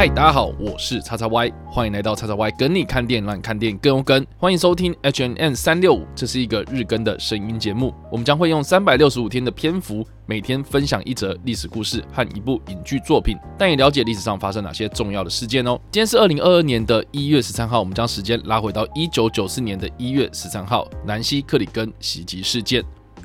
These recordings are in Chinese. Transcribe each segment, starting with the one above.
嗨，大家好，我是叉叉 Y，欢迎来到叉叉 Y 跟你看电影，让你看电影更有梗。欢迎收听 HNN 三六五，这是一个日更的声音节目。我们将会用三百六十五天的篇幅，每天分享一则历史故事和一部影剧作品，带你了解历史上发生哪些重要的事件哦。今天是二零二二年的一月十三号，我们将时间拉回到一九九四年的一月十三号，南希克里根袭击事件。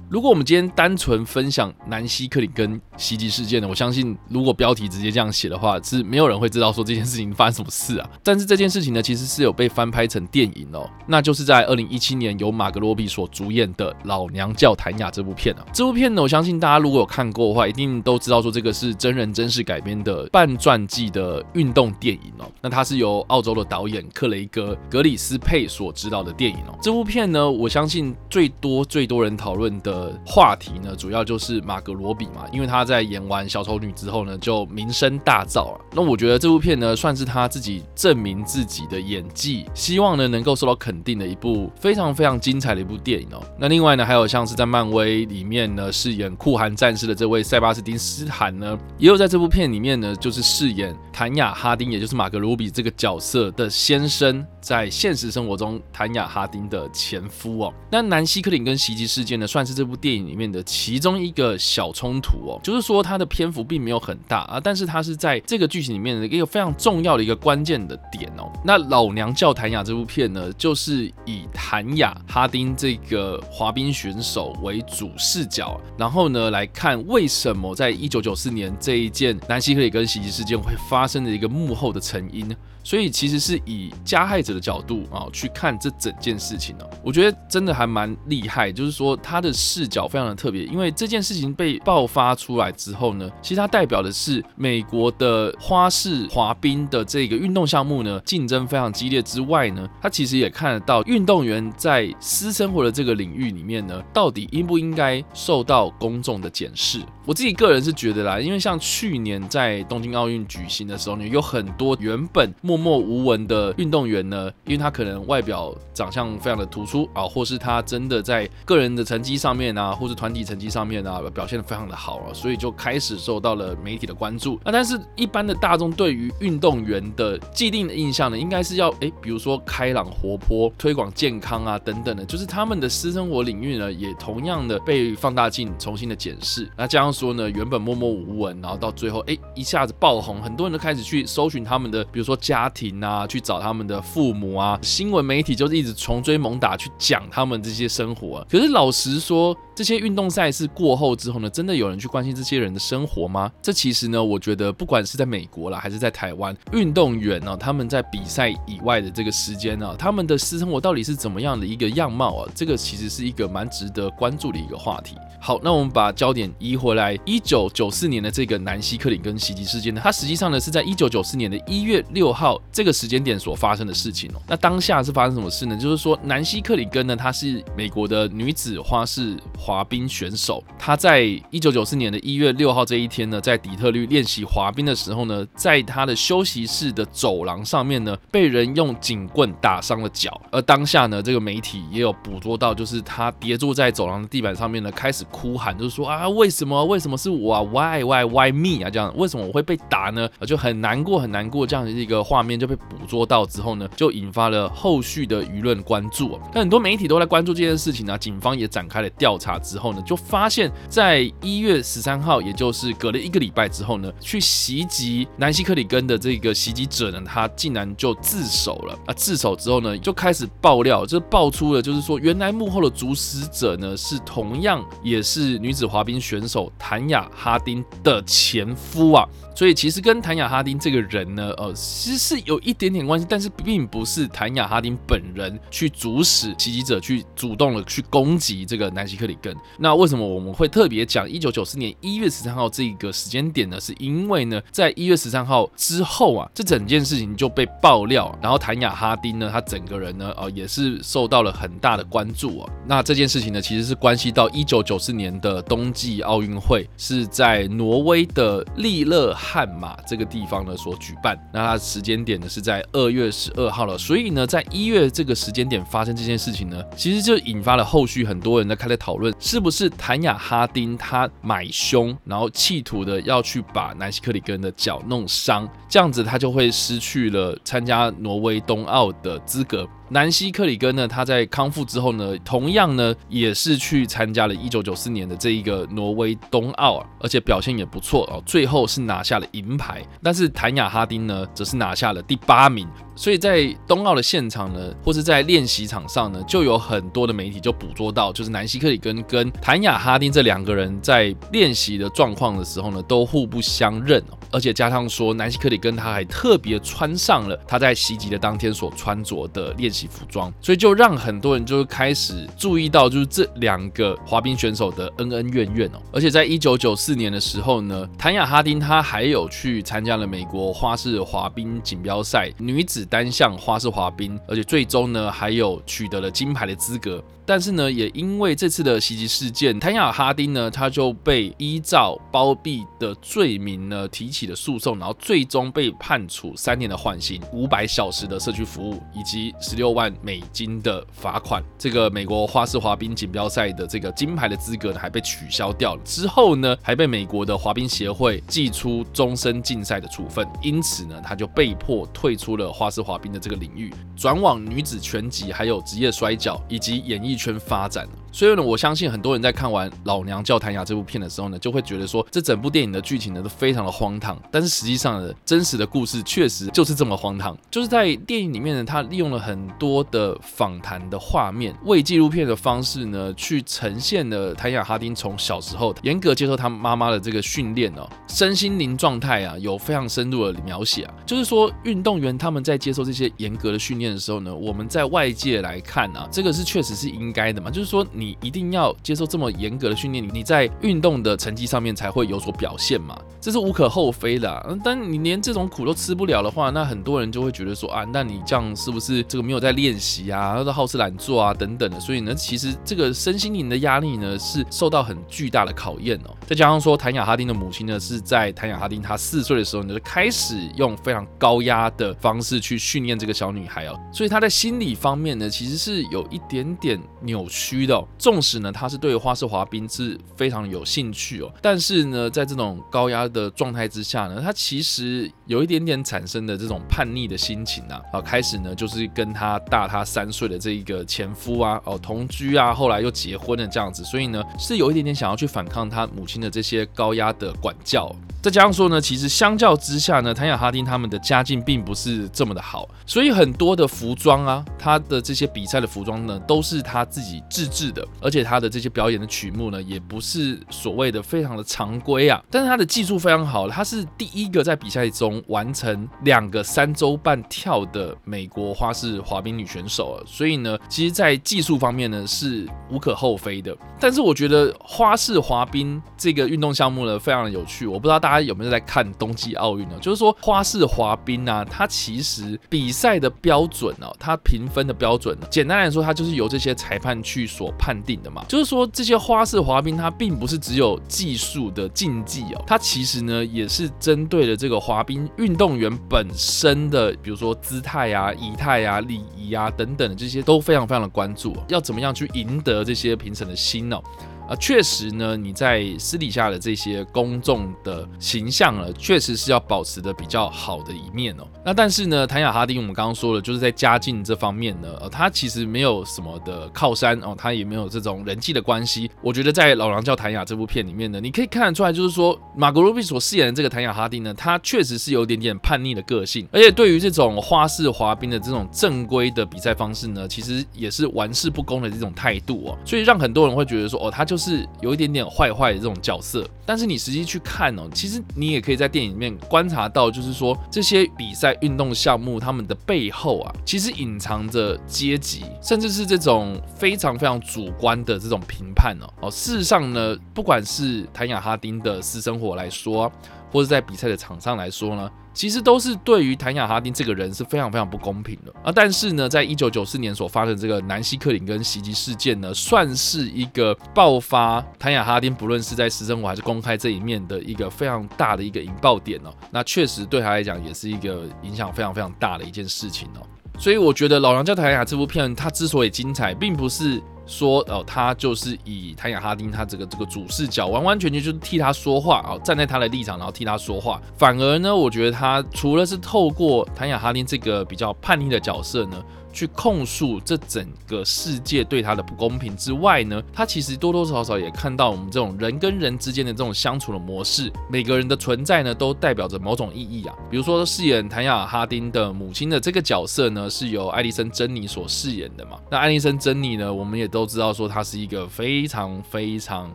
如果我们今天单纯分享南希克里根袭击事件呢，我相信如果标题直接这样写的话，是没有人会知道说这件事情发生什么事啊。但是这件事情呢，其实是有被翻拍成电影哦，那就是在二零一七年由马格罗比所主演的《老娘叫谭雅》这部片啊。这部片呢，我相信大家如果有看过的话，一定都知道说这个是真人真事改编的半传记的运动电影哦。那它是由澳洲的导演克雷格格里斯佩所执导的电影哦。这部片呢，我相信最多最多人讨论的。呃，话题呢，主要就是马格罗比嘛，因为他在演完小丑女之后呢，就名声大噪啊。那我觉得这部片呢，算是他自己证明自己的演技，希望呢能够受到肯定的一部非常非常精彩的一部电影哦。那另外呢，还有像是在漫威里面呢饰演酷寒战士的这位塞巴斯汀斯坦呢，也有在这部片里面呢，就是饰演谭雅哈丁，也就是马格罗比这个角色的先生。在现实生活中，谭雅哈丁的前夫哦，那南希克林根袭击事件呢，算是这这部电影里面的其中一个小冲突哦，就是说它的篇幅并没有很大啊，但是它是在这个剧情里面的一个非常重要的一个关键的点哦。那老娘叫谭雅这部片呢，就是以谭雅哈丁这个滑冰选手为主视角，然后呢来看为什么在一九九四年这一件南西克里根袭击事件会发生的一个幕后的成因。所以其实是以加害者的角度啊去看这整件事情呢，我觉得真的还蛮厉害。就是说他的视角非常的特别，因为这件事情被爆发出来之后呢，其实它代表的是美国的花式滑冰的这个运动项目呢，竞争非常激烈之外呢，他其实也看得到运动员在私生活的这个领域里面呢，到底应不应该受到公众的检视。我自己个人是觉得啦，因为像去年在东京奥运举行的时候呢，有很多原本默默无闻的运动员呢，因为他可能外表长相非常的突出啊，或是他真的在个人的成绩上面面啊，或是团体成绩上面啊，表现的非常的好啊，所以就开始受到了媒体的关注。那但是一般的大众对于运动员的既定的印象呢，应该是要诶，比如说开朗活泼、推广健康啊等等的，就是他们的私生活领域呢，也同样的被放大镜重新的检视。那这样。说呢，原本默默无闻，然后到最后，哎，一下子爆红，很多人都开始去搜寻他们的，比如说家庭啊，去找他们的父母啊，新闻媒体就是一直穷追猛打去讲他们这些生活啊。可是老实说，这些运动赛事过后之后呢，真的有人去关心这些人的生活吗？这其实呢，我觉得不管是在美国啦，还是在台湾，运动员呢，他们在比赛以外的这个时间呢，他们的私生活到底是怎么样的一个样貌啊？这个其实是一个蛮值得关注的一个话题。好，那我们把焦点移回来。一九九四年的这个南希克里根袭击事件呢，它实际上呢是在一九九四年的一月六号这个时间点所发生的事情哦。那当下是发生什么事呢？就是说南希克里根呢，她是美国的女子花式滑冰选手，他在一九九四年的一月六号这一天呢，在底特律练习滑冰的时候呢，在他的休息室的走廊上面呢，被人用警棍打伤了脚。而当下呢，这个媒体也有捕捉到，就是他跌坐在走廊的地板上面呢，开始哭喊，就是说啊，为什么？为什么是我啊？Why why why me 啊？这样为什么我会被打呢？就很难过，很难过。这样的一个画面就被捕捉到之后呢，就引发了后续的舆论关注。但很多媒体都在关注这件事情呢，警方也展开了调调查之后呢，就发现，在一月十三号，也就是隔了一个礼拜之后呢，去袭击南希克里根的这个袭击者呢，他竟然就自首了。啊，自首之后呢，就开始爆料，就爆出了，就是说，原来幕后的主使者呢，是同样也是女子滑冰选手。谭雅哈丁的前夫啊。所以其实跟谭雅哈丁这个人呢，呃，其实是有一点点关系，但是并不是谭雅哈丁本人去主使袭击者去主动的去攻击这个南希克里根。那为什么我们会特别讲一九九四年一月十三号这个时间点呢？是因为呢，在一月十三号之后啊，这整件事情就被爆料，然后谭雅哈丁呢，他整个人呢，呃，也是受到了很大的关注啊。那这件事情呢，其实是关系到一九九四年的冬季奥运会是在挪威的利勒汉马这个地方呢所举办，那它时间点呢是在二月十二号了，所以呢，在一月这个时间点发生这件事情呢，其实就引发了后续很多人在开始讨讨论，是不是谭雅哈丁他买凶，然后企图的要去把南希克里根的脚弄伤，这样子他就会失去了参加挪威冬奥的资格。南希克里根呢，他在康复之后呢，同样呢也是去参加了1994年的这一个挪威冬奥，而且表现也不错哦，最后是拿下了银牌。但是谭雅哈丁呢，则是拿下了第八名。所以在冬奥的现场呢，或是在练习场上呢，就有很多的媒体就捕捉到，就是南希克里根跟谭雅哈丁这两个人在练习的状况的时候呢，都互不相认。而且加上说，南希克里根他还特别穿上了他在袭击的当天所穿着的练习服装，所以就让很多人就开始注意到，就是这两个滑冰选手的恩恩怨怨哦。而且在一九九四年的时候呢，谭雅哈丁她还有去参加了美国花式滑冰锦标赛女子。单项花式滑冰，而且最终呢还有取得了金牌的资格。但是呢，也因为这次的袭击事件，谭雅哈丁呢，他就被依照包庇的罪名呢提起了诉讼，然后最终被判处三年的缓刑、五百小时的社区服务以及十六万美金的罚款。这个美国花式滑冰锦标赛的这个金牌的资格呢，还被取消掉了。之后呢，还被美国的滑冰协会寄出终身禁赛的处分。因此呢，他就被迫退出了花式滑冰的这个领域，转往女子拳击、还有职业摔角以及演艺圈发展。所以呢，我相信很多人在看完《老娘叫谭雅》这部片的时候呢，就会觉得说，这整部电影的剧情呢都非常的荒唐。但是实际上呢，真实的故事确实就是这么荒唐。就是在电影里面呢，他利用了很多的访谈的画面，为纪录片的方式呢，去呈现了谭雅哈丁从小时候严格接受他妈妈的这个训练哦，身心灵状态啊，有非常深入的描写啊。就是说，运动员他们在接受这些严格的训练的时候呢，我们在外界来看啊，这个是确实是应该的嘛。就是说你。你一定要接受这么严格的训练，你在运动的成绩上面才会有所表现嘛，这是无可厚非的啊。但你连这种苦都吃不了的话，那很多人就会觉得说啊，那你这样是不是这个没有在练习啊，或者好吃懒做啊等等的？所以呢，其实这个身心灵的压力呢是受到很巨大的考验哦。再加上说，谭雅哈丁的母亲呢是在谭雅哈丁她四岁的时候呢就开始用非常高压的方式去训练这个小女孩哦，所以她在心理方面呢其实是有一点点扭曲的哦。纵使呢，她是对花式滑冰是非常有兴趣哦，但是呢，在这种高压的状态之下呢，他其实有一点点产生的这种叛逆的心情啊，啊，开始呢就是跟他大他三岁的这一个前夫啊，哦同居啊，后来又结婚的这样子，所以呢是有一点点想要去反抗他母亲的这些高压的管教。再加上说呢，其实相较之下呢，谭雅哈丁他们的家境并不是这么的好，所以很多的服装啊，他的这些比赛的服装呢，都是他自己自制的，而且他的这些表演的曲目呢，也不是所谓的非常的常规啊。但是他的技术非常好，他是第一个在比赛中完成两个三周半跳的美国花式滑冰女选手啊，所以呢，其实在技术方面呢是无可厚非的。但是我觉得花式滑冰这个运动项目呢，非常的有趣，我不知道大。他有没有在看冬季奥运呢？就是说花式滑冰啊，它其实比赛的标准哦，它评分的标准，简单来说，它就是由这些裁判去所判定的嘛。就是说这些花式滑冰，它并不是只有技术的竞技哦，它其实呢也是针对了这个滑冰运动员本身的，比如说姿态啊、仪态啊、礼仪啊等等的这些都非常非常的关注，要怎么样去赢得这些评审的心呢？啊，确实呢，你在私底下的这些公众的形象呢，确实是要保持的比较好的一面哦。那但是呢，谭雅哈丁我们刚刚说了，就是在家境这方面呢，呃，他其实没有什么的靠山哦，他也没有这种人际的关系。我觉得在《老狼叫谭雅》这部片里面呢，你可以看得出来，就是说马格罗比所饰演的这个谭雅哈丁呢，他确实是有点点叛逆的个性，而且对于这种花式滑冰的这种正规的比赛方式呢，其实也是玩世不恭的这种态度哦，所以让很多人会觉得说，哦，他就。就是有一点点坏坏的这种角色，但是你实际去看哦，其实你也可以在电影里面观察到，就是说这些比赛运动项目他们的背后啊，其实隐藏着阶级，甚至是这种非常非常主观的这种评判哦。哦，事实上呢，不管是谭雅哈丁的私生活来说，或者在比赛的场上来说呢。其实都是对于谭雅哈丁这个人是非常非常不公平的啊！但是呢，在一九九四年所发生这个南希克林根袭击事件呢，算是一个爆发谭雅哈丁不论是在私生活还是公开这一面的一个非常大的一个引爆点哦。那确实对他来讲也是一个影响非常非常大的一件事情哦。所以我觉得《老娘叫谭雅》这部片它之所以精彩，并不是说哦，他就是以谭雅哈丁他这个这个主视角，完完全全就是替他说话啊，站在他的立场，然后替他说话。反而呢，我觉得他除了是透过谭雅哈丁这个比较叛逆的角色呢。去控诉这整个世界对他的不公平之外呢，他其实多多少少也看到我们这种人跟人之间的这种相处的模式，每个人的存在呢都代表着某种意义啊。比如说饰演谭雅哈丁的母亲的这个角色呢，是由艾莉森珍妮所饰演的嘛。那艾莉森珍妮呢，我们也都知道说她是一个非常非常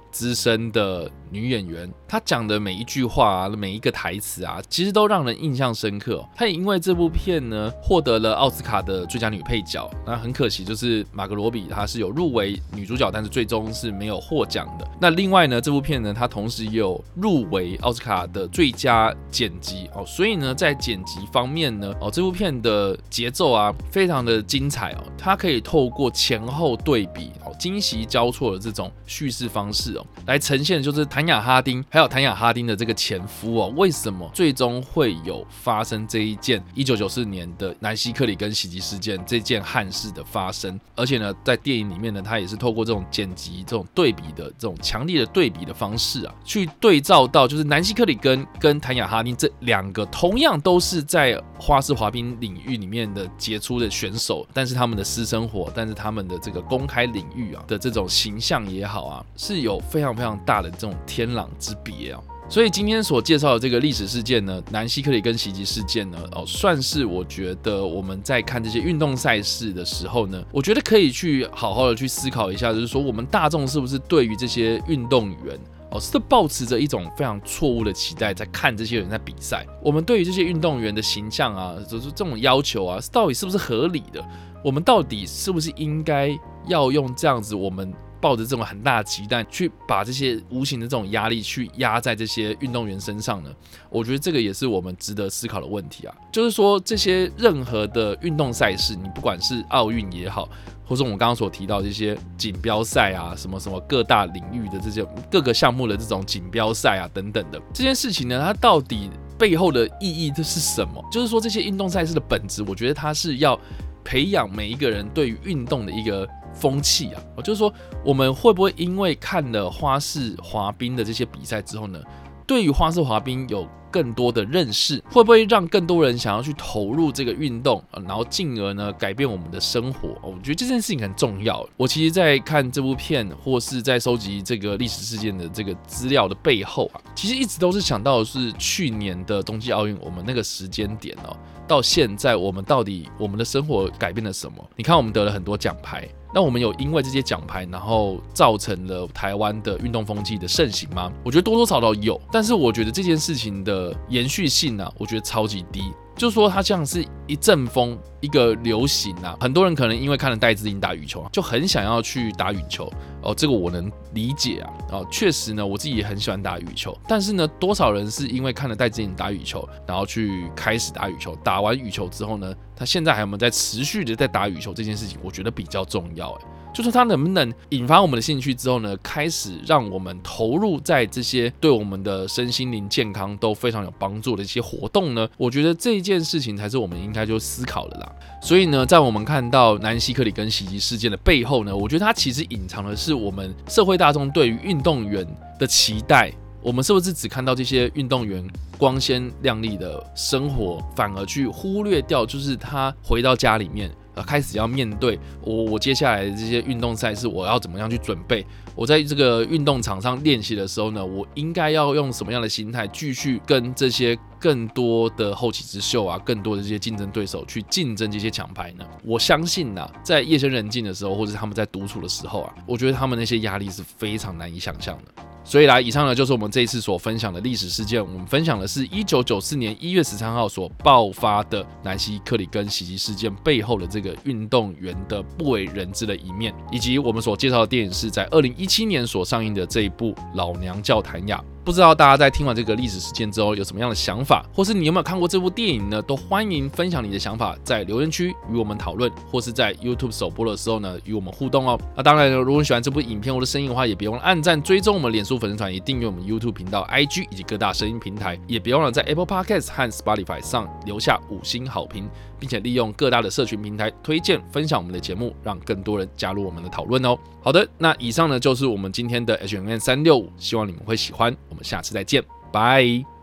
资深的女演员，她讲的每一句话啊，每一个台词啊，其实都让人印象深刻。她也因为这部片呢，获得了奥斯卡的最佳女配角，那很可惜，就是马格罗比她是有入围女主角，但是最终是没有获奖的。那另外呢，这部片呢，它同时也有入围奥斯卡的最佳剪辑哦，所以呢，在剪辑方面呢，哦，这部片的节奏啊，非常的精彩哦，它可以透过前后对比哦，惊喜交错的这种叙事方式哦，来呈现就是谭雅哈丁还有谭雅哈丁的这个前夫哦，为什么最终会有发生这一件一九九四年的南希克里根袭击事件这件憾事的发生，而且呢，在电影里面呢，他也是透过这种剪辑、这种对比的这种强烈的对比的方式啊，去对照到就是南希克里根跟谭雅哈丁这两个同样都是在花式滑冰领域里面的杰出的选手，但是他们的私生活，但是他们的这个公开领域啊的这种形象也好啊，是有非常非常大的这种天壤之别啊。所以今天所介绍的这个历史事件呢，南希克里根袭击事件呢，哦，算是我觉得我们在看这些运动赛事的时候呢，我觉得可以去好好的去思考一下，就是说我们大众是不是对于这些运动员哦，是抱持着一种非常错误的期待在看这些人在比赛。我们对于这些运动员的形象啊，就是这种要求啊，到底是不是合理的？我们到底是不是应该要用这样子我们？抱着这种很大的期待，去把这些无形的这种压力去压在这些运动员身上呢？我觉得这个也是我们值得思考的问题啊。就是说，这些任何的运动赛事，你不管是奥运也好，或者我们刚刚所提到这些锦标赛啊，什么什么各大领域的这些各个项目的这种锦标赛啊等等的这件事情呢，它到底背后的意义这是什么？就是说，这些运动赛事的本质，我觉得它是要培养每一个人对于运动的一个。风气啊，就是说，我们会不会因为看了花式滑冰的这些比赛之后呢，对于花式滑冰有更多的认识，会不会让更多人想要去投入这个运动，然后进而呢改变我们的生活？我觉得这件事情很重要。我其实，在看这部片或是在收集这个历史事件的这个资料的背后啊，其实一直都是想到的是去年的冬季奥运，我们那个时间点哦，到现在我们到底我们的生活改变了什么？你看，我们得了很多奖牌。那我们有因为这些奖牌，然后造成了台湾的运动风气的盛行吗？我觉得多多少少有，但是我觉得这件事情的延续性呢、啊，我觉得超级低。就说，它像是一阵风，一个流行啊。很多人可能因为看了戴资颖打羽球，就很想要去打羽球哦。这个我能理解啊。哦，确实呢，我自己也很喜欢打羽球。但是呢，多少人是因为看了戴资颖打羽球，然后去开始打羽球？打完羽球之后呢，他现在还有没有在持续的在打羽球？这件事情，我觉得比较重要。哎。就是它能不能引发我们的兴趣之后呢，开始让我们投入在这些对我们的身心灵健康都非常有帮助的一些活动呢？我觉得这一件事情才是我们应该就思考的啦。所以呢，在我们看到南希克里根袭击事件的背后呢，我觉得它其实隐藏的是我们社会大众对于运动员的期待。我们是不是只看到这些运动员光鲜亮丽的生活，反而去忽略掉，就是他回到家里面？呃开始要面对我，我接下来的这些运动赛事，我要怎么样去准备？我在这个运动场上练习的时候呢，我应该要用什么样的心态继续跟这些更多的后起之秀啊，更多的这些竞争对手去竞争这些奖牌呢？我相信呐，在夜深人静的时候，或者他们在独处的时候啊，我觉得他们那些压力是非常难以想象的。所以来，以上呢就是我们这一次所分享的历史事件。我们分享的是一九九四年一月十三号所爆发的南希克里根袭击事件背后的这个运动员的不为人知的一面，以及我们所介绍的电影是在二零一七年所上映的这一部《老娘叫谭雅》。不知道大家在听完这个历史事件之后有什么样的想法，或是你有没有看过这部电影呢？都欢迎分享你的想法，在留言区与我们讨论，或是在 YouTube 首播的时候呢与我们互动哦。那当然了，如果你喜欢这部影片或者声音的话，也别忘了按赞、追踪我们脸书粉丝团，也订阅我们 YouTube 频道、IG 以及各大声音平台，也别忘了在 Apple Podcast 和 Spotify 上留下五星好评，并且利用各大的社群平台推荐分享我们的节目，让更多人加入我们的讨论哦。好的，那以上呢就是我们今天的 H&M 三六五希望你们会喜欢。我们下次再见，拜。